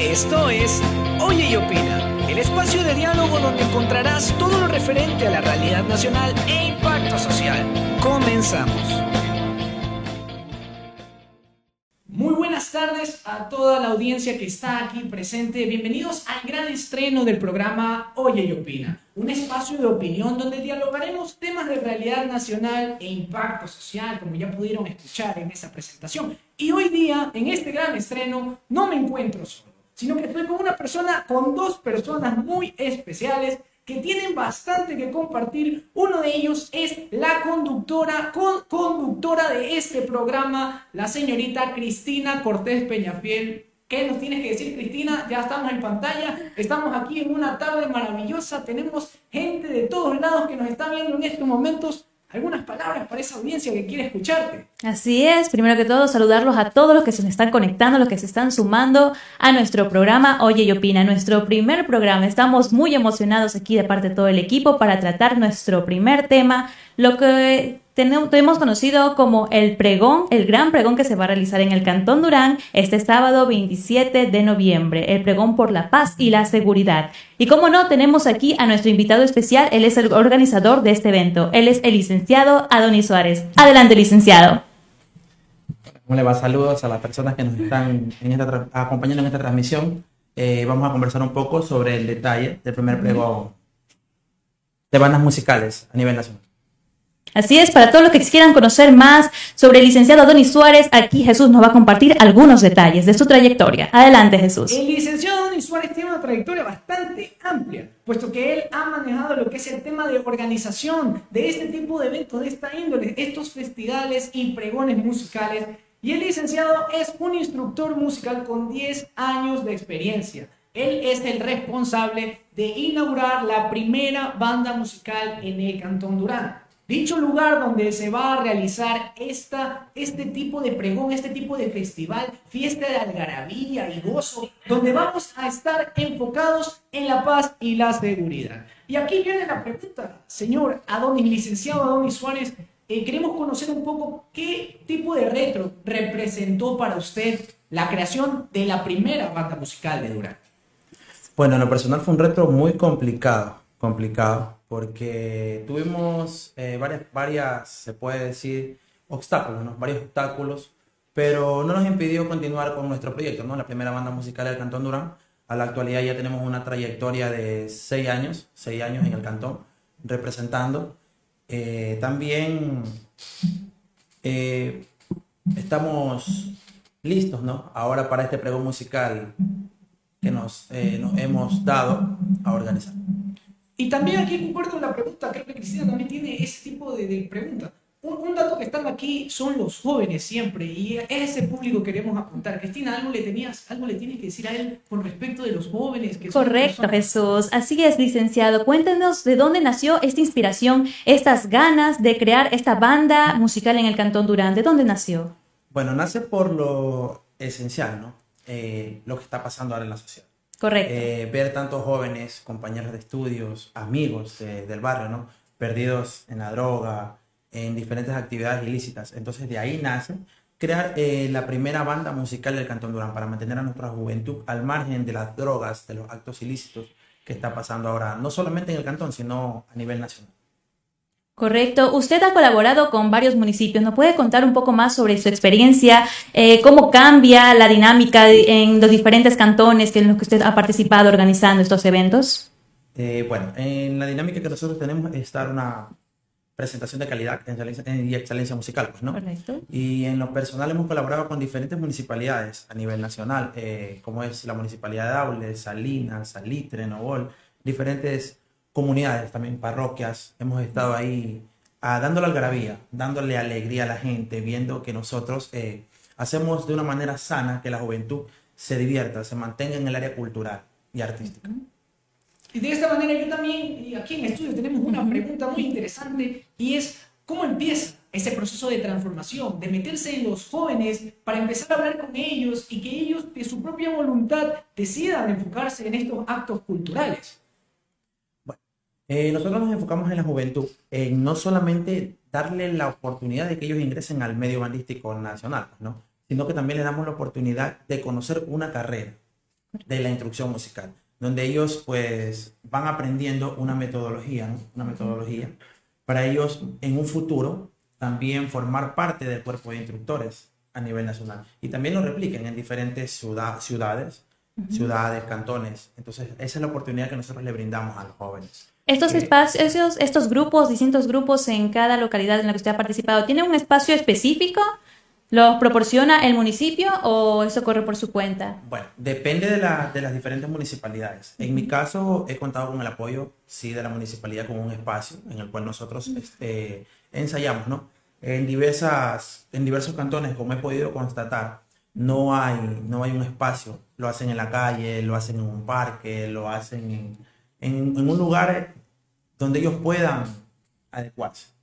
Esto es Oye y Opina, el espacio de diálogo donde encontrarás todo lo referente a la realidad nacional e impacto social. Comenzamos. Muy buenas tardes a toda la audiencia que está aquí presente. Bienvenidos al gran estreno del programa Oye y Opina, un espacio de opinión donde dialogaremos temas de realidad nacional e impacto social, como ya pudieron escuchar en esa presentación. Y hoy día, en este gran estreno, no me encuentro solo sino que estoy con una persona, con dos personas muy especiales que tienen bastante que compartir. Uno de ellos es la conductora, conductora de este programa, la señorita Cristina Cortés Peñafiel. ¿Qué nos tienes que decir, Cristina? Ya estamos en pantalla, estamos aquí en una tarde maravillosa, tenemos gente de todos lados que nos está viendo en estos momentos algunas palabras para esa audiencia que quiere escucharte. Así es, primero que todo saludarlos a todos los que se están conectando, los que se están sumando a nuestro programa Oye y Opina, nuestro primer programa. Estamos muy emocionados aquí de parte de todo el equipo para tratar nuestro primer tema, lo que tenemos conocido como el pregón, el gran pregón que se va a realizar en el Cantón Durán este sábado 27 de noviembre, el pregón por la paz y la seguridad. Y como no, tenemos aquí a nuestro invitado especial, él es el organizador de este evento, él es el licenciado Adonis Suárez. Adelante, licenciado. ¿Cómo le va? Saludos a las personas que nos están acompañando en esta transmisión. Eh, vamos a conversar un poco sobre el detalle del primer pregón de bandas musicales a nivel nacional. Así es, para todos los que quieran conocer más sobre el licenciado Adonis Suárez, aquí Jesús nos va a compartir algunos detalles de su trayectoria. Adelante, Jesús. El licenciado Adonis Suárez tiene una trayectoria bastante amplia, puesto que él ha manejado lo que es el tema de organización de este tipo de eventos, de esta índole, estos festivales y pregones musicales. Y el licenciado es un instructor musical con 10 años de experiencia. Él es el responsable de inaugurar la primera banda musical en el Cantón Durán. Dicho lugar donde se va a realizar esta, este tipo de pregón, este tipo de festival, fiesta de algarabía y gozo, donde vamos a estar enfocados en la paz y la seguridad. Y aquí viene la pregunta, señor Adonis, licenciado Adonis Suárez, eh, queremos conocer un poco qué tipo de retro representó para usted la creación de la primera banda musical de Durán. Bueno, en lo personal fue un retro muy complicado, complicado porque tuvimos eh, varias, varias, se puede decir, obstáculos, ¿no? varios obstáculos, pero no nos impidió continuar con nuestro proyecto, ¿no? la primera banda musical del Cantón Durán. A la actualidad ya tenemos una trayectoria de seis años, seis años en el Cantón, representando. Eh, también eh, estamos listos, ¿no? Ahora para este pregón musical que nos, nos hemos dado a organizar. Y también aquí concuerdo con la pregunta, creo que Cristina también tiene ese tipo de, de pregunta. Un, dato que están aquí son los jóvenes siempre y a ese público queremos apuntar. Cristina, algo le tenías, algo le tienes que decir a él con respecto de los jóvenes. Que Correcto, Jesús. Así es, licenciado. Cuéntenos de dónde nació esta inspiración, estas ganas de crear esta banda musical en el Cantón Durán. ¿De dónde nació? Bueno, nace por lo esencial, ¿no? Eh, lo que está pasando ahora en la sociedad. Correcto. Eh, ver tantos jóvenes, compañeros de estudios, amigos del barrio, ¿no? Perdidos en la droga, en diferentes actividades ilícitas. Entonces de ahí nace crear eh, la primera banda musical del Cantón Durán para mantener a nuestra juventud al margen de las drogas, de los actos ilícitos que está pasando ahora, no solamente en el Cantón, sino a nivel nacional. Correcto. Usted ha colaborado con varios municipios. ¿Nos puede contar un poco más sobre su experiencia? Eh, ¿Cómo cambia la dinámica en los diferentes cantones en los que usted ha participado organizando estos eventos? Eh, bueno, en la dinámica que nosotros tenemos es dar una presentación de calidad y excelencia musical, pues, ¿no? Correcto. Y en lo personal hemos colaborado con diferentes municipalidades a nivel nacional, eh, como es la municipalidad de Aule, Salinas, Salitre, Novol, diferentes comunidades, también parroquias, hemos estado ahí ah, dándole algarabía, dándole alegría a la gente, viendo que nosotros eh, hacemos de una manera sana que la juventud se divierta, se mantenga en el área cultural y artística. Y de esta manera yo también, aquí en el estudio tenemos una pregunta muy interesante y es, ¿cómo empieza ese proceso de transformación, de meterse en los jóvenes para empezar a hablar con ellos y que ellos de su propia voluntad decidan enfocarse en estos actos culturales? Eh, nosotros nos enfocamos en la juventud, en no solamente darle la oportunidad de que ellos ingresen al medio bandístico nacional, ¿no? sino que también le damos la oportunidad de conocer una carrera. de la instrucción musical, donde ellos pues van aprendiendo una metodología, ¿no? una metodología para ellos en un futuro también formar parte del cuerpo de instructores a nivel nacional y también lo repliquen en diferentes ciudad, ciudades, ciudades, cantones. Entonces, esa es la oportunidad que nosotros le brindamos a los jóvenes. Estos espacios, estos grupos, distintos grupos en cada localidad en la que usted ha participado, ¿tienen un espacio específico? ¿Los proporciona el municipio o eso corre por su cuenta? Bueno, depende de, la- de las diferentes municipalidades. En mi caso, he contado con el apoyo, sí, de la municipalidad con un espacio en el cual nosotros este, ensayamos, ¿no? En, diversas, en diversos cantones, como he podido constatar, no hay, no hay un espacio. Lo hacen en la calle, lo hacen en un parque, lo hacen en, en, en un lugar donde ellos puedan adecuarse.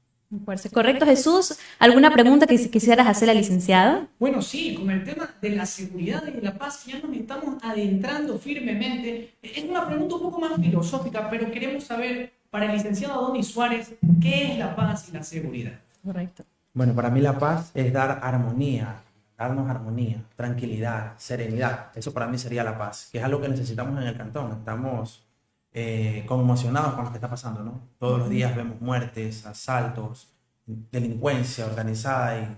Correcto, Jesús. ¿Alguna pregunta que quisieras hacer al licenciado? Bueno, sí, con el tema de la seguridad y de la paz ya nos estamos adentrando firmemente. Es una pregunta un poco más filosófica, pero queremos saber para el licenciado Donny Suárez, ¿qué es la paz y la seguridad? Correcto. Bueno, para mí la paz es dar armonía, darnos armonía, tranquilidad, serenidad. Eso para mí sería la paz, que es algo que necesitamos en el cantón. Estamos eh, conmocionados con lo que está pasando, ¿no? Todos los días vemos muertes, asaltos, delincuencia organizada y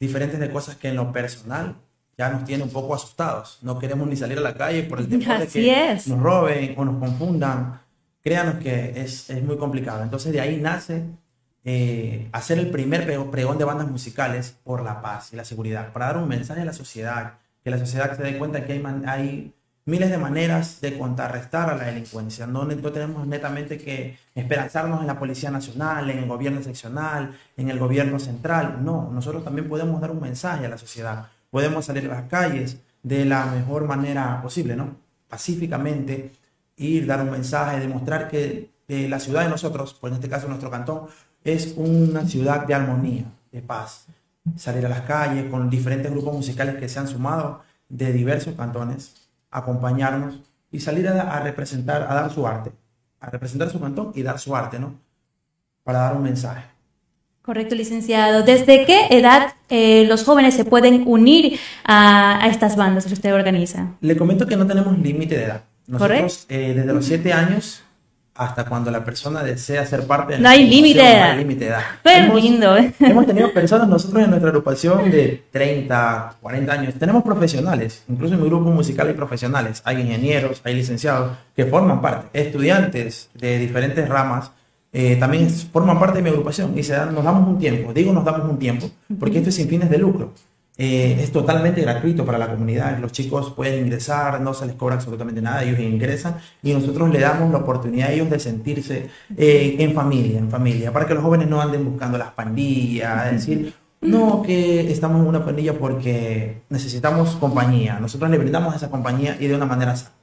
diferentes de cosas que en lo personal ya nos tiene un poco asustados. No queremos ni salir a la calle por el temor de que es. nos roben o nos confundan. Créanos que es, es muy complicado. Entonces de ahí nace eh, hacer el primer pre- pregón de bandas musicales por la paz y la seguridad, para dar un mensaje a la sociedad, que la sociedad se dé cuenta que hay, hay miles de maneras de contrarrestar a la delincuencia. No, no tenemos netamente que esperanzarnos en la Policía Nacional, en el gobierno seccional, en el gobierno central. No, nosotros también podemos dar un mensaje a la sociedad. Podemos salir a las calles de la mejor manera posible, ¿no? Pacíficamente, ir, dar un mensaje, demostrar que la ciudad de nosotros, pues en este caso nuestro cantón, es una ciudad de armonía, de paz. Salir a las calles con diferentes grupos musicales que se han sumado de diversos cantones, acompañarnos y salir a, a representar, a dar su arte, a representar su cantón y dar su arte, ¿no? Para dar un mensaje. Correcto, licenciado. ¿Desde qué edad eh, los jóvenes se pueden unir a, a estas bandas que usted organiza? Le comento que no tenemos límite de edad. Nosotros, eh, desde los 7 años hasta cuando la persona desea ser parte de No hay límite de edad. No hay límite de edad. Qué Hemos- lindo, ¿eh? Hemos tenido personas nosotros en nuestra agrupación de 30, 40 años. Tenemos profesionales, incluso en mi grupo musical hay profesionales. Hay ingenieros, hay licenciados que forman parte. Estudiantes de diferentes ramas eh, también forman parte de mi agrupación y se dan- nos damos un tiempo. Digo nos damos un tiempo porque esto es sin fines de lucro. Eh, es totalmente gratuito para la comunidad. Los chicos pueden ingresar, no se les cobra absolutamente nada, ellos ingresan y nosotros le damos la oportunidad a ellos de sentirse eh, en familia, en familia, para que los jóvenes no anden buscando las pandillas, es decir, no que estamos en una pandilla porque necesitamos compañía. Nosotros le brindamos esa compañía y de una manera sana.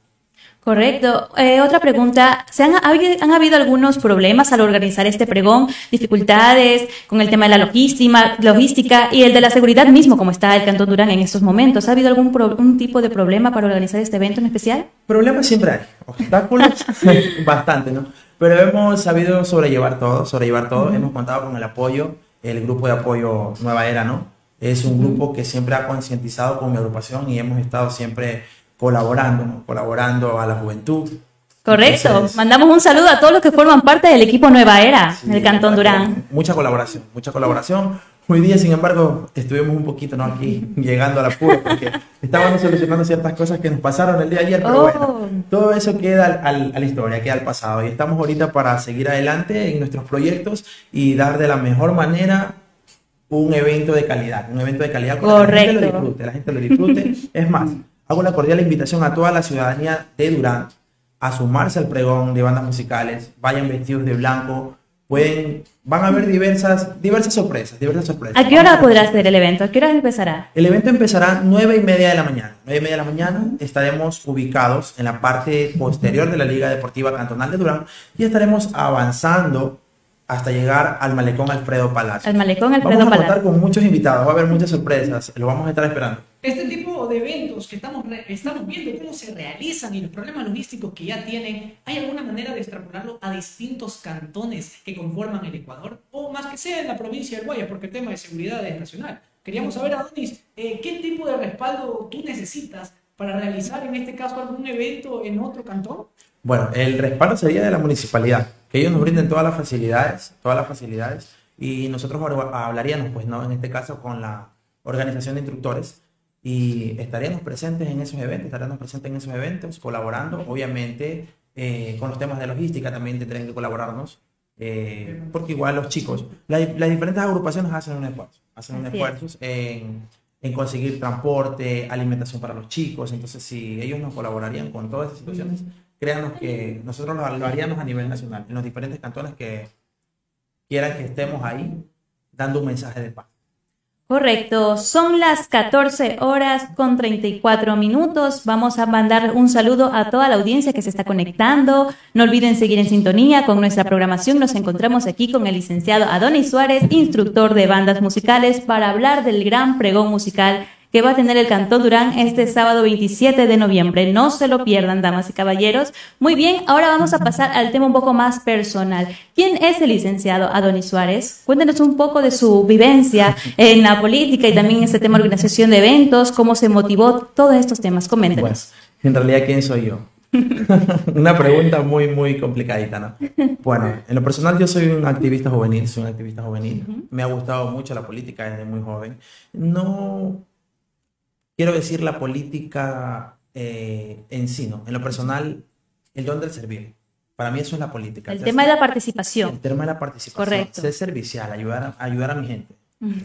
Correcto. Eh, otra pregunta. ¿Se han, habi- han habido algunos problemas al organizar este pregón? ¿Dificultades con el tema de la logística, logística y el de la seguridad mismo, como está el Cantón Durán en estos momentos? ¿Ha habido algún pro- un tipo de problema para organizar este evento en especial? Problemas siempre hay, obstáculos bastante, ¿no? Pero hemos sabido sobrellevar todo, sobrellevar todo. Hemos contado con el apoyo, el grupo de apoyo Nueva Era, ¿no? Es un grupo que siempre ha concientizado con mi agrupación y hemos estado siempre colaborando, ¿no? Colaborando a la juventud. Correcto. Entonces, Mandamos un saludo a todos los que forman parte del equipo Nueva Era sí, del Cantón Durán. Mucha colaboración, mucha colaboración. Hoy día, sin embargo, estuvimos un poquito ¿no? aquí llegando a la pura porque estábamos solucionando ciertas cosas que nos pasaron el día de ayer, pero Oh. bueno, todo eso queda al- al- a la historia, queda al pasado. Y estamos ahorita para seguir adelante en nuestros proyectos y dar de la mejor manera un evento de calidad, un evento de calidad para que la gente lo Correcto. disfrute, la gente lo disfrute. es más, hago una cordial invitación a toda la ciudadanía de Durán a sumarse al pregón de bandas musicales, vayan vestidos de blanco, pueden, van a haber diversas, diversas sorpresas, diversas sorpresas. ¿A qué hora podrá ser el evento? ¿A qué hora empezará? El evento empezará nueve y media de la mañana. Nueve y media de la mañana estaremos ubicados en la parte posterior de la Liga Deportiva Cantonal de Durán y estaremos avanzando hasta llegar al malecón Alfredo Palacio. Al malecón Alfredo Vamos a contar con muchos invitados, va a haber muchas sorpresas, lo vamos a estar esperando. Este tipo de eventos que estamos, estamos viendo cómo se realizan y los problemas logísticos que ya tienen, ¿hay alguna manera de extrapolarlo a distintos cantones que conforman el Ecuador? O más que sea en la provincia del Guaya, porque el tema de seguridad es nacional. Queríamos saber, Adonis, eh, ¿qué tipo de respaldo tú necesitas para realizar en este caso algún evento en otro cantón? Bueno, el respaldo sería de la municipalidad, que ellos nos brinden todas las facilidades, todas las facilidades, y nosotros hablaríamos, pues, ¿no? En este caso con la organización de instructores y estaríamos presentes en esos eventos, estaríamos presentes en esos eventos, colaborando, obviamente, eh, con los temas de logística también tendrían que colaborarnos, eh, porque igual los chicos, las diferentes agrupaciones hacen un esfuerzo, hacen un esfuerzo en, en, conseguir transporte, alimentación para los chicos, entonces si ellos nos colaborarían con todas esas situaciones, créanos que nosotros lo, haríamos a nivel nacional, en los diferentes cantones que quieran que estemos ahí dando un mensaje de paz. Correcto, son las 14 horas con 34 minutos. Vamos a mandar un saludo a toda la audiencia que se está conectando. No olviden seguir en sintonía con nuestra programación. Nos encontramos aquí con el licenciado Adonis Suárez, instructor de bandas musicales, para hablar del gran pregón musical que va a tener el Cantón Durán este sábado 27 de noviembre. No se lo pierdan, damas y caballeros. Muy bien, ahora vamos a pasar al tema un poco más personal. ¿Quién es el licenciado Adonis Suárez? Cuéntenos un poco de su vivencia en la política y también en este tema de organización de eventos, cómo se motivó, todos estos temas. Coméntenos. Bueno, en realidad, ¿quién soy yo? Una pregunta muy, muy complicadita, ¿no? Bueno, en lo personal yo soy un activista juvenil, soy un activista juvenil. Me ha gustado mucho la política desde muy joven. No quiero decir la política eh, en sí, ¿no? En lo personal, el don del servir. Para mí eso es la política. El tema de la participación. El tema de la participación. Correcto. Ser servicial, ayudar a, ayudar a mi gente.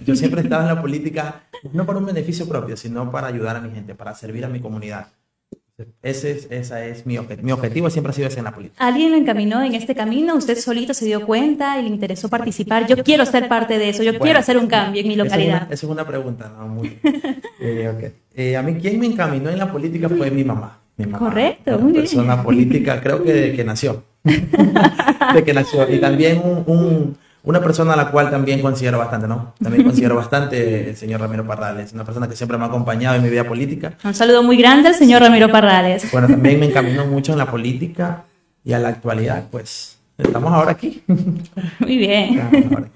Yo siempre he estado en la política no para un beneficio propio, sino para ayudar a mi gente, para servir a mi comunidad. Ese es, esa es mi, objetivo. mi objetivo, siempre ha sido ese en la política. ¿Alguien lo encaminó en este camino? ¿Usted solito se dio cuenta y le interesó participar? Yo quiero ser parte de eso, yo quiero hacer un cambio en mi localidad. Esa es una, pregunta, ¿no? Muy, eh, eh, a mí quien me encaminó en la política fue mi mamá. Mi mamá Correcto, muy bien. persona política, creo que de que nació. de que nació. Y también un una persona a la cual también considero bastante, ¿no? También considero bastante el señor Ramiro Parrales, una persona que siempre me ha acompañado en mi vida política. Un saludo muy grande al señor Ramiro Parrales. Bueno, también me encaminó mucho en la política y a la actualidad, pues estamos ahora aquí. Muy bien.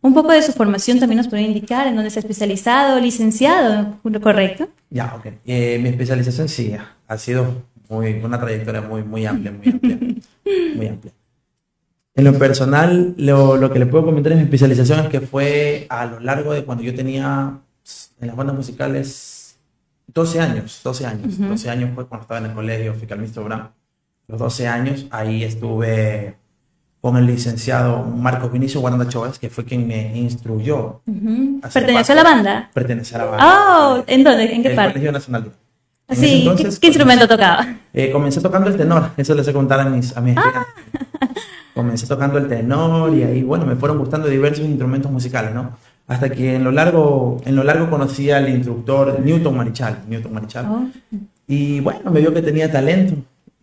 Un poco de su formación también nos puede indicar en dónde se ha especializado, licenciado, ¿correcto? Ya, ok. Eh, mi especialización sí, ha sido muy, una trayectoria muy, muy amplia, muy amplia, muy amplia. En lo personal, lo, lo, que le puedo comentar en mi especialización es que fue a lo largo de cuando yo tenía en las bandas musicales 12 años, 12 años, 12 años fue cuando estaba en el colegio, fui Calmisto Brown. Los 12 años, ahí estuve con el licenciado Marcos Vinicio Guaranda Chovas, que fue quien me instruyó. ¿Perteneció a la banda? Pertenece a la banda. Oh, ¿en dónde? ¿En qué parte? El Colegio Nacional. Sí, ¿qué, instrumento tocaba? Eh, comencé tocando el tenor, eso les he contado a mis, a mis ah. Comencé tocando el tenor y ahí, bueno, me fueron gustando diversos instrumentos musicales, ¿no? Hasta que en lo largo, en lo largo conocí al instructor Newton Marichal, Newton Marichal. Oh. Y bueno, me vio que tenía talento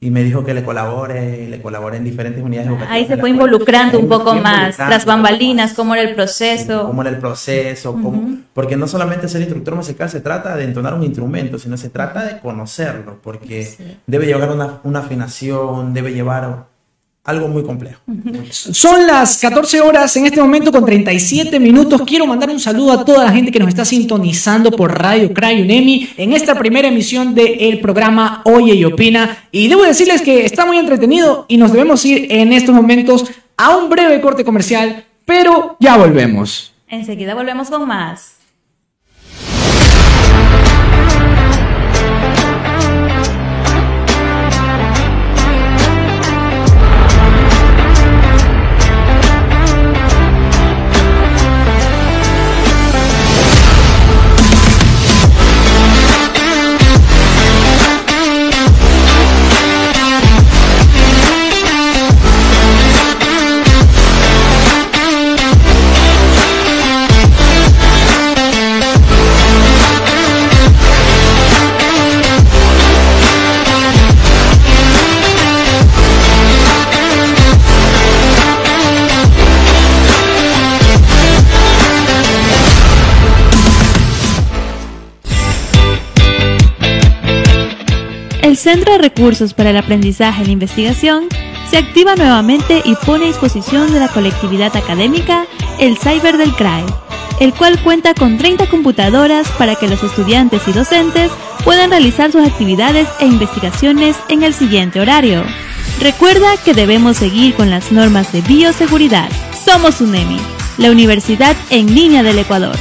y me dijo que le colabore, le colaboré en diferentes unidades educativas. Ahí se fue involucrando un poco más, las bambalinas, cómo era el proceso. Cómo era el proceso, porque no solamente ser instructor musical se trata de entonar un instrumento, sino se trata de conocerlo, porque debe llevar una, una afinación, debe llevar algo muy complejo. Son las 14 horas en este momento con 37 minutos. Quiero mandar un saludo a toda la gente que nos está sintonizando por Radio Crayunemi en esta primera emisión del programa Oye y Opina. Y debo decirles que está muy entretenido y nos debemos ir en estos momentos a un breve corte comercial, pero ya volvemos. Enseguida volvemos con más. Centro de Recursos para el Aprendizaje y la Investigación se activa nuevamente y pone a disposición de la colectividad académica el Cyber del CRAE el cual cuenta con 30 computadoras para que los estudiantes y docentes puedan realizar sus actividades e investigaciones en el siguiente horario. Recuerda que debemos seguir con las normas de bioseguridad. Somos UNEMI, la Universidad en línea del Ecuador.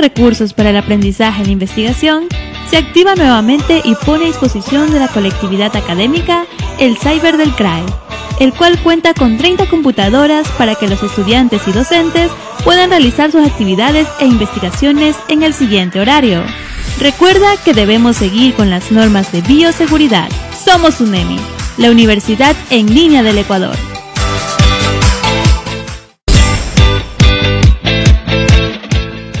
Recursos para el Aprendizaje la Investigación se activa nuevamente y pone a disposición de la colectividad académica el Cyber del CRAE, el cual cuenta con 30 computadoras para que los estudiantes y docentes puedan realizar sus actividades e investigaciones en el siguiente horario. Recuerda que debemos seguir con las normas de bioseguridad. Somos UNEMI, la Universidad en línea del Ecuador.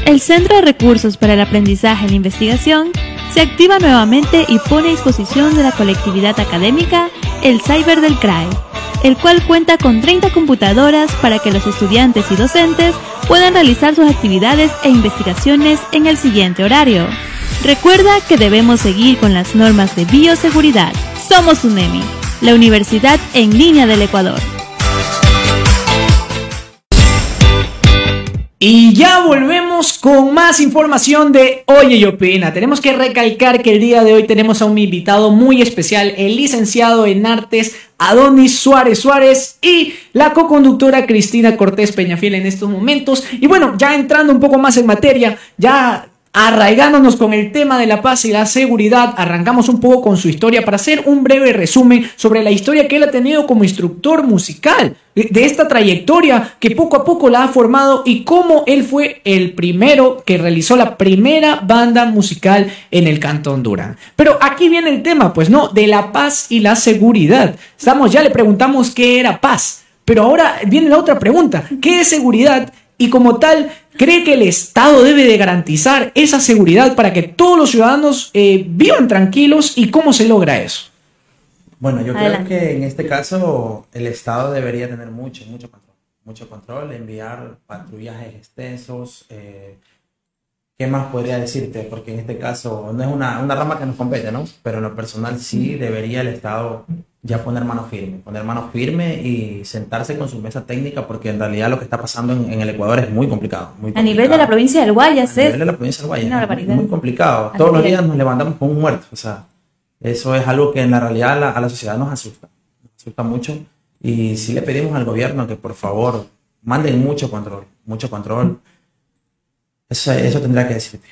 El Centro de Recursos para el Aprendizaje y Investigación se activa nuevamente y pone a disposición de la colectividad académica el Cyber del CRAE, el cual cuenta con 30 computadoras para que los estudiantes y docentes puedan realizar sus actividades e investigaciones en el siguiente horario. Recuerda que debemos seguir con las normas de bioseguridad. Somos UNEMI, la Universidad en línea del Ecuador. Y ya volvemos con más información de Oye y Opina. Tenemos que recalcar que el día de hoy tenemos a un invitado muy especial, el licenciado en artes Adonis Suárez Suárez y la co-conductora Cristina Cortés Peñafiel en estos momentos. Y bueno, ya entrando un poco más en materia, ya Arraigándonos con el tema de la paz y la seguridad, arrancamos un poco con su historia para hacer un breve resumen sobre la historia que él ha tenido como instructor musical, de esta trayectoria que poco a poco la ha formado y cómo él fue el primero que realizó la primera banda musical en el Cantón Durán. Pero aquí viene el tema, pues no, de la paz y la seguridad. Estamos, ya le preguntamos qué era paz, pero ahora viene la otra pregunta, ¿qué es seguridad? Y como tal, ¿Cree que el Estado debe de garantizar esa seguridad para que todos los ciudadanos eh, vivan tranquilos y cómo se logra eso? Bueno, yo creo que en este caso el Estado debería tener mucho, mucho control. Mucho control, enviar patrullajes extensos. Eh, ¿Qué más podría decirte? Porque en este caso no es una, una rama que nos compete, ¿no? Pero en lo personal sí debería el Estado ya poner mano firme, poner mano firme y sentarse con su mesa técnica porque en realidad lo que está pasando en, el Ecuador es muy complicado, A nivel de la provincia del Guayas, A nivel de la provincia del Guayas es muy, complicado. Todos los días nos levantamos con un muerto, o sea, eso es algo que en la realidad a la, sociedad nos asusta, nos asusta mucho y si le pedimos al gobierno que por favor manden mucho control, mucho control. Eso, eso tendrá que decirte.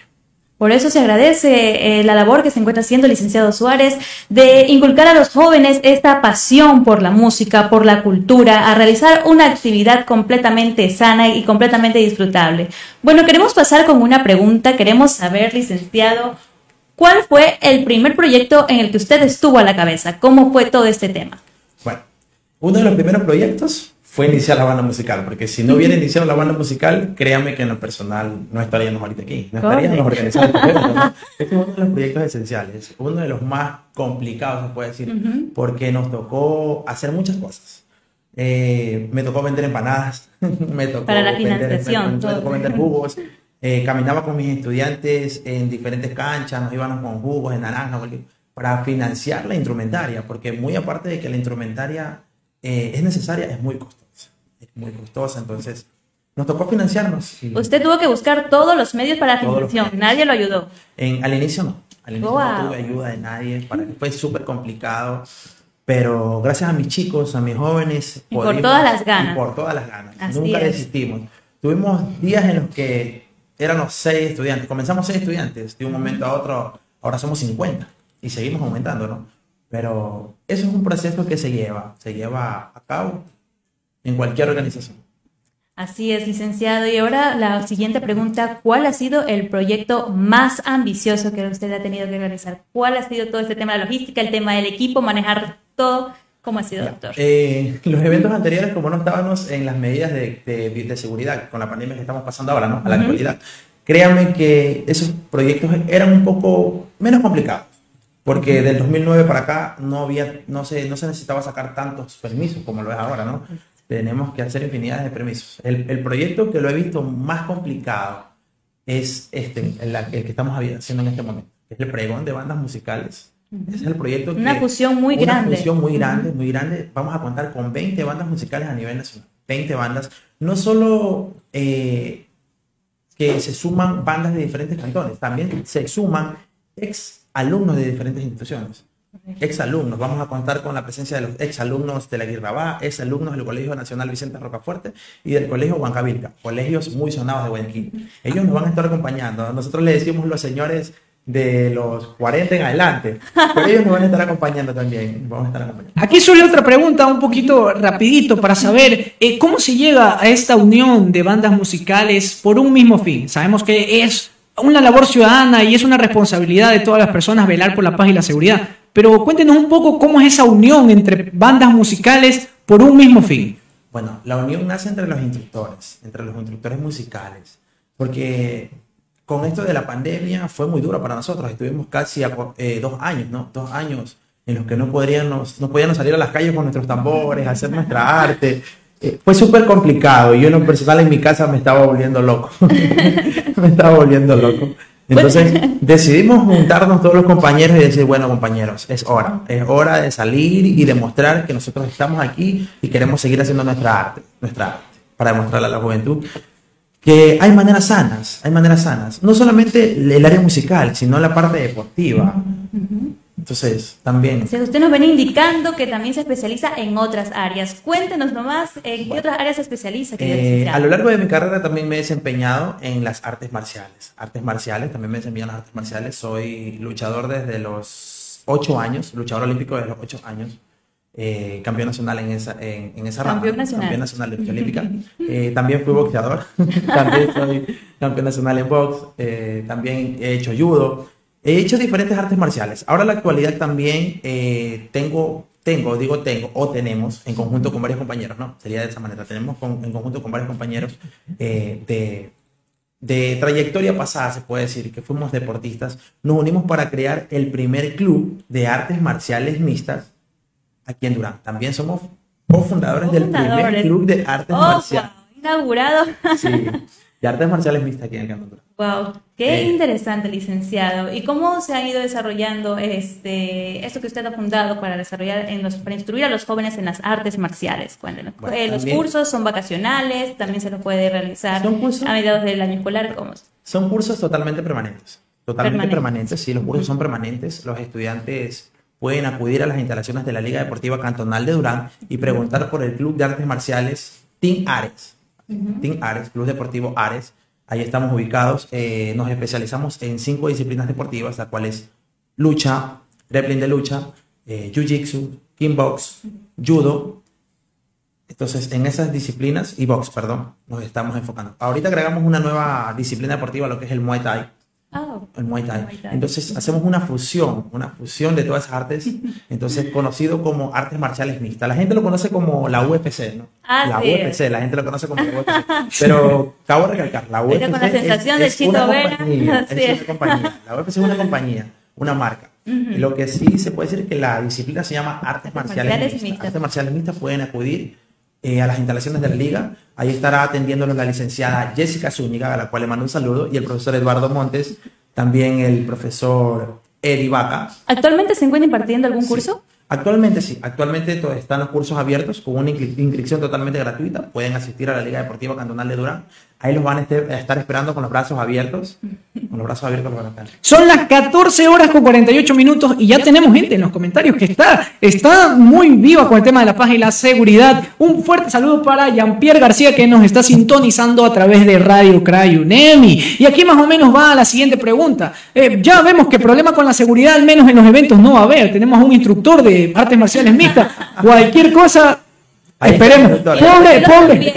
Por eso se agradece eh, la labor que se encuentra haciendo el licenciado Suárez de inculcar a los jóvenes esta pasión por la música, por la cultura, a realizar una actividad completamente sana y completamente disfrutable. Bueno, queremos pasar con una pregunta. Queremos saber, licenciado, ¿cuál fue el primer proyecto en el que usted estuvo a la cabeza? ¿Cómo fue todo este tema? Bueno, uno de los primeros proyectos fue iniciar la banda musical, porque si no hubiera iniciado la banda musical, créame que en lo personal no estaríamos ahorita aquí, no estaríamos organizando este Este es uno de los proyectos esenciales, uno de los más complicados, se puede decir, porque nos tocó hacer muchas cosas. Eh, me tocó vender empanadas, me tocó Para la financiación, vender, me, tocó vender jugos, eh, caminaba con mis estudiantes en diferentes canchas, nos íbamos con jugos en naranja, para financiar la instrumentaria, porque muy aparte de que la instrumentaria eh, es necesaria, es muy costosa muy costosa, entonces nos tocó financiarnos. Usted tuvo que buscar todos los medios para la financiación, nadie lo ayudó. En, al inicio no, al inicio no tuve ayuda de nadie, para, fue súper complicado, pero gracias a mis chicos, a mis jóvenes, y por todas las ganas. por todas las ganas, nunca desistimos. Tuvimos días en los que éramos seis estudiantes, comenzamos seis estudiantes, de un momento a otro, ahora somos 50 y seguimos aumentando, ¿no? Pero eso es un proceso que se lleva, se lleva a cabo en cualquier organización. Así es, licenciado. Y ahora la siguiente pregunta, ¿cuál ha sido el proyecto más ambicioso que usted ha tenido que realizar? ¿Cuál ha sido todo este tema de logística, el tema del equipo, manejar todo? ¿Cómo ha sido, doctor? Eh, los eventos anteriores, como no estábamos en las medidas de, de, seguridad con la pandemia que estamos pasando ahora, ¿no? A la actualidad, créanme que esos proyectos eran un poco menos complicados. Porque del 2009 para acá no, había, no, se, no se necesitaba sacar tantos permisos como lo es ahora, ¿no? Tenemos que hacer infinidades de permisos. El, el, proyecto que lo he visto más complicado es este, el, el, que estamos haciendo en este momento, es el pregón de bandas musicales. es el proyecto Una fusión muy grande. Una fusión muy grande, muy grande. Vamos a contar con 20 bandas musicales a nivel nacional. 20 bandas. No solo eh, que se suman bandas de diferentes cantones, también se suman ex alumnos de diferentes instituciones exalumnos. Vamos a contar con la presencia de los exalumnos de la Guirrabá, exalumnos del Colegio Nacional Vicente Rocafuerte y del Colegio Huancavilca, colegios muy sonados de Guayaquil. Ellos nos van a estar acompañando. Nosotros le decimos los señores de los 40 en adelante, pero ellos nos van a estar acompañando también. Vamos a estar acompañando. Aquí suele otra pregunta un poquito rapidito para saber eh, cómo se llega a esta unión de bandas musicales por un mismo fin. Sabemos que es una labor ciudadana y es una responsabilidad de todas las personas velar por la paz y la seguridad. Pero cuéntenos un poco cómo es esa unión entre bandas musicales por un mismo fin. Bueno, la unión nace entre los instructores, entre los instructores musicales, porque con esto de la pandemia fue muy duro para nosotros. Estuvimos casi eh, dos años, ¿no? Dos años en los que no podríamos, no podíamos salir a las calles con nuestros tambores, hacer nuestra arte. Eh, fue súper complicado. Yo en lo personal en mi casa me estaba volviendo loco. me estaba volviendo loco. Entonces decidimos juntarnos todos los compañeros y decir, bueno compañeros, es hora, es hora de salir y demostrar que nosotros estamos aquí y queremos seguir haciendo nuestra arte, nuestra arte, para demostrarle a la juventud que hay maneras sanas, hay maneras sanas, no solamente el área musical, sino la parte deportiva. Entonces, también. usted nos viene indicando que también se especializa en otras áreas. Cuéntenos nomás en qué otras áreas se especializa. Eh, a lo largo de mi carrera también me he desempeñado en las artes marciales. Artes marciales, también me he desempeñado en las artes marciales. Soy luchador desde los ocho años, luchador olímpico desde los ocho años. Eh, campeón nacional en esa, en, esa campeón rama. Nacional. Campeón nacional de lucha olímpica. Eh, también fui boxeador. también soy campeón nacional en box. también he hecho judo. He hecho diferentes artes marciales. Ahora en la actualidad también eh, tengo, tengo, digo tengo, o tenemos, en conjunto con varios compañeros, ¿no? Sería de esa manera. Tenemos en conjunto con varios compañeros eh, de, de trayectoria pasada, se puede decir, que fuimos deportistas, nos unimos para crear el primer club de artes marciales mixtas aquí en Durán. También somos cofundadores del primer club de artes oh, marciales. Inaugurado. Sí, de artes marciales mixtas aquí en el Durán. Wow, qué eh. interesante, licenciado. ¿Y cómo se ha ido desarrollando este esto que usted ha fundado para desarrollar en los, para instruir a los jóvenes en las artes marciales? Cuéntenos. Eh, los cursos son vacacionales, también se los puede realizar a mediados del año escolar. ¿Cómo? Son cursos totalmente permanentes. Totalmente permanentes, sí, los cursos son permanentes. Los estudiantes pueden acudir a las instalaciones de la Liga Deportiva Cantonal de Durán y preguntar por el Club de Artes Marciales Team Ares. Team Ares, Club Deportivo Ares Ahí estamos ubicados. Eh, nos especializamos en cinco disciplinas deportivas, las cuales lucha, grappling de lucha, eh, jiu-jitsu, kickbox, judo. Entonces, en esas disciplinas, y box, perdón, nos estamos enfocando. Ahorita agregamos una nueva disciplina deportiva, lo que es el Muay Thai Ah, el Muay Thai. Entonces hacemos una fusión, una fusión de todas esas artes, entonces conocido como artes marciales mixtas. La gente lo conoce como la UFC, ¿no? Ah, la UFC, la gente lo conoce como la UFC. Pero acabo de recalcar, la UFC con la sensación es, de una compañía, es una compañía. La UFC es una compañía, una marca. Lo que sí se puede decir que la disciplina se llama artes, marciales, mixtas. Artes marciales mixtas pueden acudir eh, a las instalaciones de la liga. Ahí estará atendiéndonos la licenciada Jessica Zúñiga, a la cual le mando un saludo, y el profesor Eduardo Montes, también el profesor Eddie Vaca. ¿Actualmente se encuentra impartiendo algún curso? Actualmente sí, actualmente están los cursos abiertos con una inscripción totalmente gratuita. Pueden asistir a la Liga Deportiva Cantonal de Durán. Ahí los van a este- a estar esperando con los brazos abiertos. Con los brazos abiertos los van a estar. Son las 14 horas con 48 minutos y ya tenemos gente en los comentarios que está, está muy viva con el tema de la paz y la seguridad. Un fuerte saludo para Jean-Pierre García que nos está sintonizando a través de Radio Cray UNEMI. Y aquí más o menos va la siguiente pregunta. Eh, ya vemos que problema con la seguridad, al menos en los eventos, no va a haber. Tenemos un instructor de artes marciales mixtas. Cualquier cosa, Ahí esperemos. Pobre, pobre.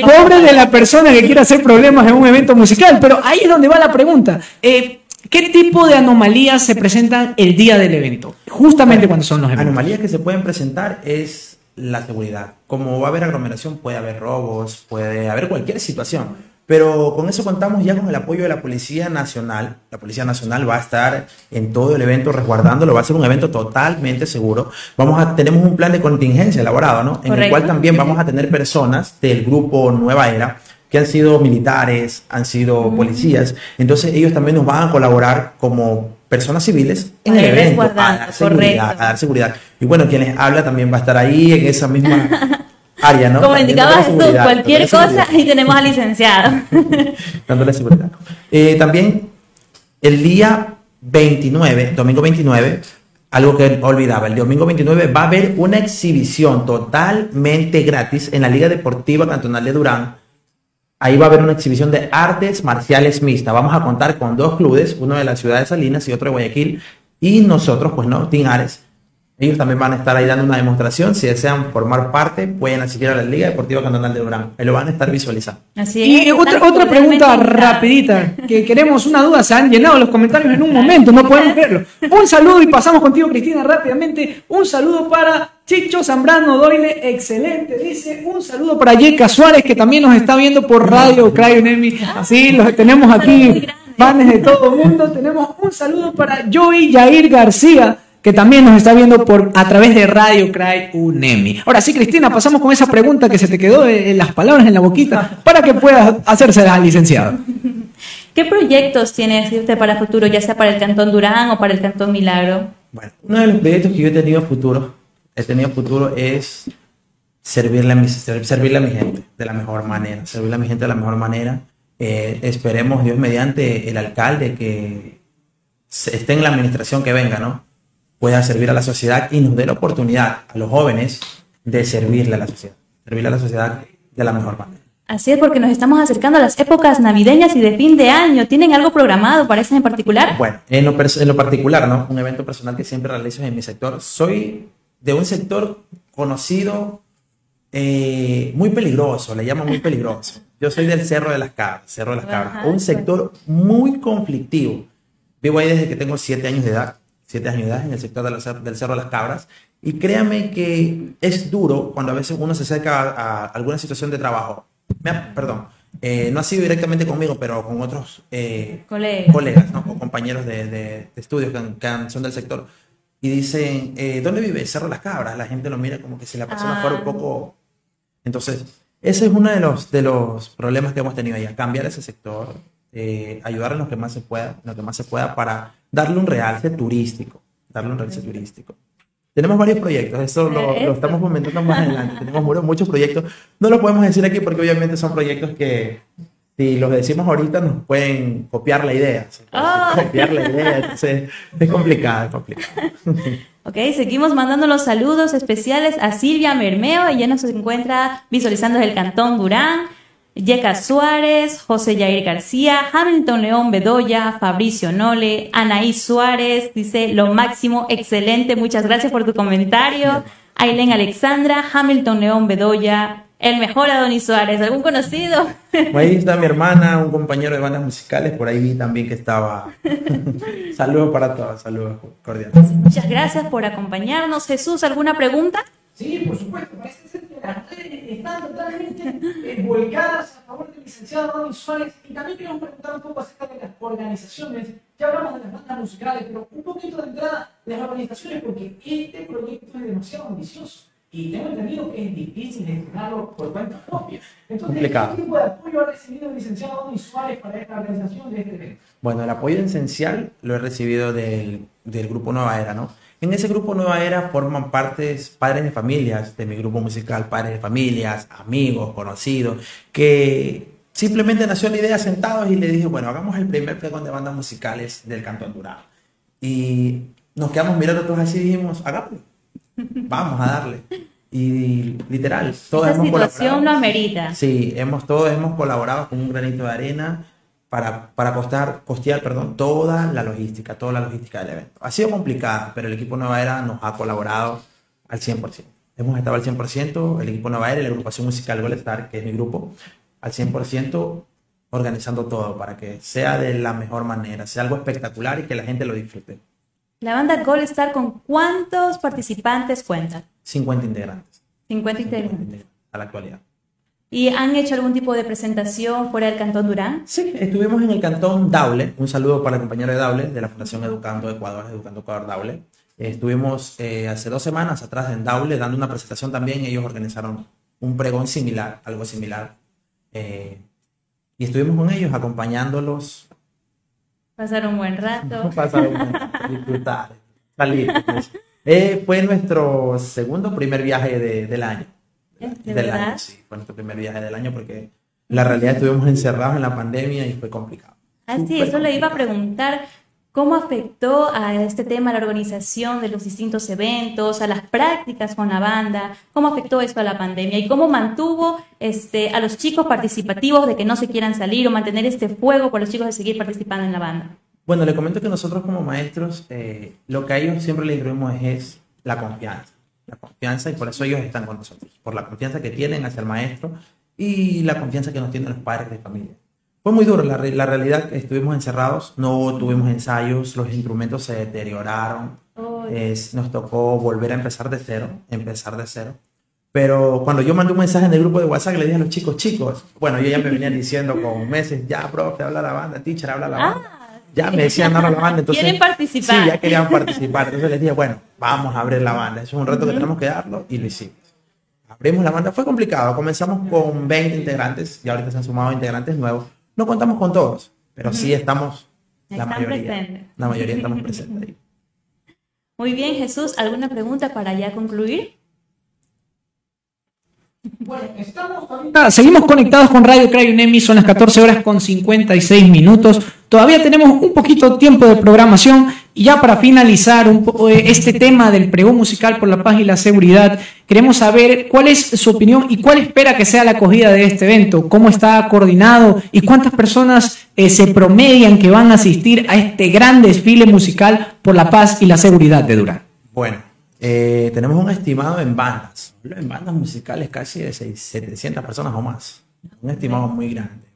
Pobre de la persona que quiere hacer problemas en un evento musical, pero ahí es donde va la pregunta. Eh, ¿Qué tipo de anomalías se presentan el día del evento? Justamente cuando son los eventos. Anomalías que se pueden presentar es la seguridad. Como va a haber aglomeración, puede haber robos, puede haber cualquier situación. Pero con eso contamos ya con el apoyo de la Policía Nacional. La Policía Nacional va a estar en todo el evento resguardándolo. Va a ser un evento totalmente seguro. Vamos a, tenemos un plan de contingencia elaborado, ¿no? En el cual también vamos a tener personas del grupo Nueva Era que han sido militares, han sido policías. Entonces ellos también nos van a colaborar como personas civiles en el evento, a dar seguridad, a dar seguridad. Y bueno, quien les habla también va a estar ahí en esa misma área, ¿no? Como indicabas tú, cualquier cosa y tenemos al licenciado. dándole seguridad. Eh, también el día 29, domingo 29, algo que olvidaba, el domingo 29 va a haber una exhibición totalmente gratis en la Liga Deportiva Cantonal de Durán. Ahí va a haber una exhibición de artes marciales mixta. Vamos a contar con dos clubes, uno de la ciudad de Salinas y otro de Guayaquil. Y nosotros, pues no, Team Ares. Ellos también van a estar ahí dando una demostración. Si desean formar parte, pueden asistir a la Liga Deportiva Cantonal de Durán. Ahí lo van a estar visualizando. Así Y es. otra, Están otra pregunta rapidita, que queremos una duda, se han llenado los comentarios en un momento, no podemos creerlo. Un saludo y pasamos contigo, Cristina, rápidamente. Un saludo para Chicho Zambrano Doyle, excelente, dice. Un saludo para Yeka Suárez, que también nos está viendo por Radio Cry Unemi. Así, los tenemos aquí, fans de todo el mundo. Tenemos un saludo para Joey Yair García que también nos está viendo por a través de Radio Cry UNEMI. Ahora sí, Cristina, pasamos con esa pregunta que se te quedó en las palabras en la boquita para que puedas hacérselas al licenciado. ¿Qué proyectos tienes usted para futuro, ya sea para el Cantón Durán o para el Cantón Milagro? Bueno, uno de los proyectos que yo he tenido futuro, he tenido futuro es servirle a mi, ser- servirle a mi gente de la mejor manera, servirle a mi gente de la mejor manera. Eh, esperemos, Dios mediante, el alcalde que esté en la administración que venga, ¿no? Pueda servir a la sociedad y nos dé la oportunidad a los jóvenes de servirle a la sociedad, servirle a la sociedad de la mejor manera. Así es, porque nos estamos acercando a las épocas navideñas y de fin de año. ¿Tienen algo programado para eso en particular? Bueno, en lo, en lo particular, ¿no? Un evento personal que siempre realizo en mi sector. Soy de un sector conocido, eh, muy peligroso, le llaman muy peligroso. Yo soy del Cerro de las Cabras, Cerro de las Cabras, Ajá, un sector muy conflictivo. Vivo ahí desde que tengo siete años de edad, siete años de edad en el sector de la del Cerro de las Cabras. Y créame que es duro cuando a veces uno se acerca a, a alguna situación de trabajo. Me ha- perdón, eh, no ha sido directamente conmigo, pero con otros eh, Colegas. colegas ¿no? o compañeros de, de- de estudios que, que son del sector y dicen, eh, ¿dónde vive? Cerro de las Cabras. La gente lo mira como que si la persona Ah. fuera un poco... Entonces, ese es uno de los, de los problemas que hemos tenido allá, cambiar ese sector, eh, ayudar en lo que más se pueda, en lo que más se pueda para darle un realce turístico, darle un realce turístico. Tenemos varios proyectos, eso lo, lo Eso. estamos comentando más adelante. Tenemos mu- muchos proyectos. No los podemos decir aquí porque obviamente son proyectos que si los decimos ahorita nos pueden copiar la idea. ¿sí? Ah. Copiar la idea, entonces es complicado, es complicado. Ok, seguimos mandando los saludos especiales a Silvia Mermeo, ella nos encuentra visualizando desde el Cantón Durán, Yeca Suárez, José Yair García, Hamilton León Bedoya, Fabricio Nole, Anaí Suárez, dice lo máximo, excelente, muchas gracias por tu comentario. Aileen Alexandra, Hamilton León Bedoya, el mejor Adonis Suárez, ¿algún conocido? Ahí está mi hermana, un compañero de bandas musicales, por ahí vi también que estaba. saludos para todos, saludos cordiales. Muchas gracias por acompañarnos. Jesús, ¿alguna pregunta? Sí, por supuesto. Parece ser que las redes están totalmente eh, volcadas a favor del licenciado Ronnie Suárez. Y también queremos preguntar un poco acerca de las organizaciones. Ya hablamos de las bandas musicales, pero un poquito de entrada de las organizaciones, porque este proyecto es demasiado ambicioso. Y tengo entendido que es difícil gestionarlo por cuenta propia. Entonces, Complicado. ¿qué tipo de apoyo ha recibido el licenciado Ronnie Suárez para esta organización de este evento? Bueno, el apoyo esencial lo he recibido del, del grupo Nueva Era, ¿no? En ese grupo Nueva Era forman partes padres de familias de mi grupo musical, padres de familias, amigos, conocidos, que simplemente nació la idea sentados y le dije, bueno, hagamos el primer pregón de bandas musicales del Cantón Durán. Y nos quedamos mirando todos así y dijimos, hagámoslo. Vamos a darle. Y literal, todos Esa situación lo amerita. Sí, hemos, todos hemos colaborado con un granito de arena para, para costar, costear perdón, toda la logística, toda la logística del evento. Ha sido complicada, pero el equipo Nueva Era nos ha colaborado al 100%. Hemos estado al 100%, el equipo Nueva Era y la agrupación musical Gold Star, que es mi grupo, al 100% organizando todo para que sea de la mejor manera, sea algo espectacular y que la gente lo disfrute. La banda Gold Star, ¿con cuántos participantes cuenta? 50 integrantes. 50 integrantes. A la actualidad. ¿Y han hecho algún tipo de presentación fuera del Cantón Durán? Sí, estuvimos en el Cantón Daule. Un saludo para el compañero de Daule, de la Fundación Educando Ecuador, Educando Ecuador Daule. Estuvimos eh, hace dos semanas atrás en Daule dando una presentación también. Ellos organizaron un pregón similar, algo similar. Eh, y estuvimos con ellos acompañándolos. Pasar un buen rato. Pasar un buen rato, disfrutar, salir. Pues. Eh, fue nuestro segundo primer viaje de, del año. ¿De del verdad? año, sí, fue nuestro primer viaje del año porque la realidad estuvimos encerrados en la pandemia y fue complicado. Ah, sí, eso le iba a preguntar. ¿Cómo afectó a este tema la organización de los distintos eventos, a las prácticas con la banda? ¿Cómo afectó esto a la pandemia? ¿Y cómo mantuvo este, a los chicos participativos de que no se quieran salir o mantener este fuego por los chicos de seguir participando en la banda? Bueno, le comento que nosotros como maestros, eh, lo que a ellos siempre les incluimos es, es la confianza. La confianza y por eso ellos están con nosotros. Por la confianza que tienen hacia el maestro y la confianza que nos tienen los padres de familia. Fue muy duro, la, la realidad, estuvimos encerrados, no tuvimos ensayos, los instrumentos se deterioraron, es- nos tocó volver a empezar de cero, empezar de cero. Pero cuando yo mandé un mensaje en el grupo de WhatsApp, le dije a los chicos, chicos, bueno, yo ya me venían diciendo con meses, ya, profe, habla la banda, teacher, habla la banda. Ya me decían, habla la banda. Entonces, Quieren participar. Sí, ya querían participar. Entonces les dije, bueno, vamos a abrir la banda. Eso es un reto que tenemos que darlo y lo hicimos. Abrimos la banda, fue complicado. Comenzamos con 20 integrantes y ahorita se han sumado integrantes nuevos. No contamos con todos, pero sí estamos la Están mayoría. presentes. La mayoría estamos presentes ahí. Muy bien, Jesús, ¿alguna pregunta para ya concluir? Bueno, estamos ahorita- Seguimos conectados con Radio Crayonemi, son las 14 horas con 56 minutos. Todavía tenemos un poquito tiempo de programación y ya para finalizar un eh, este tema del pregón musical por la paz y la seguridad, queremos saber cuál es su opinión y cuál espera que sea la acogida de este evento, cómo está coordinado y cuántas personas eh, se promedian que van a asistir a este gran desfile musical por la paz y la seguridad de Durán. Bueno, eh, tenemos un estimado en bandas, en bandas musicales casi de 600, 700 personas o más. Un estimado muy grande.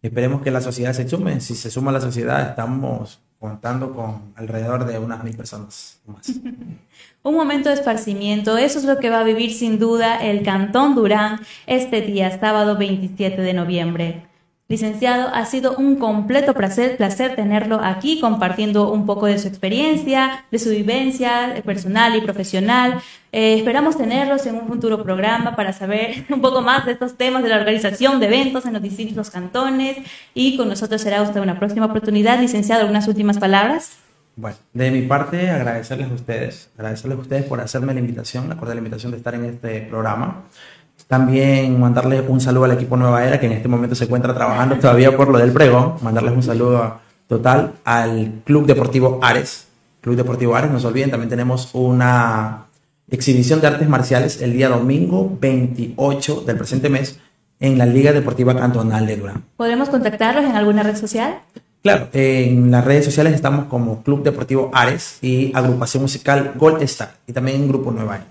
Esperemos que la sociedad se sume. Si se suma la sociedad, estamos contando con alrededor de unas mil personas o más. Un momento de esparcimiento, eso es lo que va a vivir sin duda el Cantón Durán este día, sábado 27 de noviembre. Licenciado, ha sido un completo placer, tenerlo aquí compartiendo un poco de su experiencia, de su vivencia personal y profesional. Eh, esperamos tenerlos en un futuro programa para saber un poco más de estos temas de la organización de eventos en los distintos cantones y con nosotros será usted una próxima oportunidad. Licenciado, ¿algunas últimas palabras? Bueno, de mi parte, agradecerles a ustedes, agradecerles a ustedes por hacerme la invitación, la cordial invitación de estar en este programa. También mandarles un saludo al equipo Nueva Era, que en este momento se encuentra trabajando todavía por lo del pregón. Mandarles un saludo total al Club Deportivo Ares. Club Deportivo Ares, no se olviden, también tenemos una exhibición de artes marciales el día domingo 28 del presente mes en la Liga Deportiva Cantonal de Durán. ¿Podremos contactarlos en alguna red social? Claro, en las redes sociales estamos como Club Deportivo Ares y agrupación musical Gold Star y también en Grupo Nueva Era.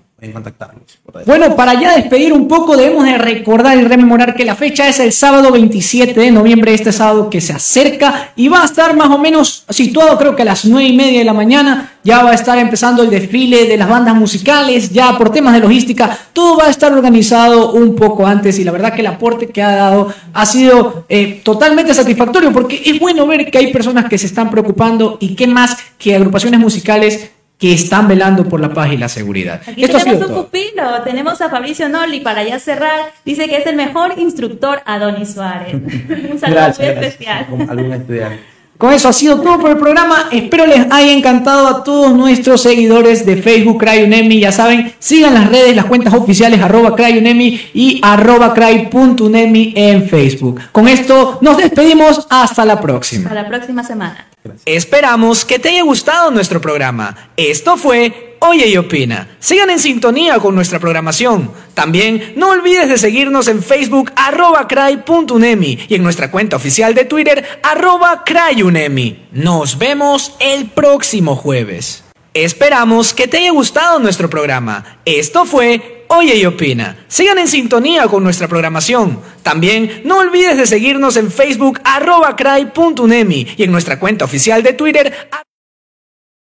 Por ahí. Bueno, para ya despedir un poco, debemos de recordar y rememorar que la fecha es el sábado 27 de noviembre, este sábado que se acerca y va a estar más o menos situado, creo que a las 9 y media de la mañana. Ya va a estar empezando el desfile de las bandas musicales, ya por temas de logística, todo va a estar organizado un poco antes y la verdad que el aporte que ha dado ha sido eh, totalmente satisfactorio porque es bueno ver que hay personas que se están preocupando y qué más que agrupaciones musicales que están velando por la paz y la seguridad. Aquí Esto ha sido tenemos un todo. pupilo, tenemos a Fabricio Noli para ya cerrar. Dice que es el mejor instructor Adonis Suárez. un saludo muy especial. Como estudiante. Con eso ha sido todo por el programa. Espero les haya encantado a todos nuestros seguidores de Facebook CryUnemi. Ya saben, sigan las redes, las cuentas oficiales arroba CryUnemi y arroba cry.unemi en Facebook. Con esto nos despedimos. Hasta la próxima. Hasta la próxima semana. Esperamos que te haya gustado nuestro programa. Esto fue Oye y Opina. Sigan en sintonía con nuestra programación. También no olvides de seguirnos en Facebook arroba cry.unemi y en nuestra cuenta oficial de Twitter arroba cryunemi. Nos vemos el próximo jueves. Esperamos que te haya gustado nuestro programa. Esto fue Oye y Opina. Sigan en sintonía con nuestra programación. También no olvides de seguirnos en Facebook arroba cry.unemi y en nuestra cuenta oficial de Twitter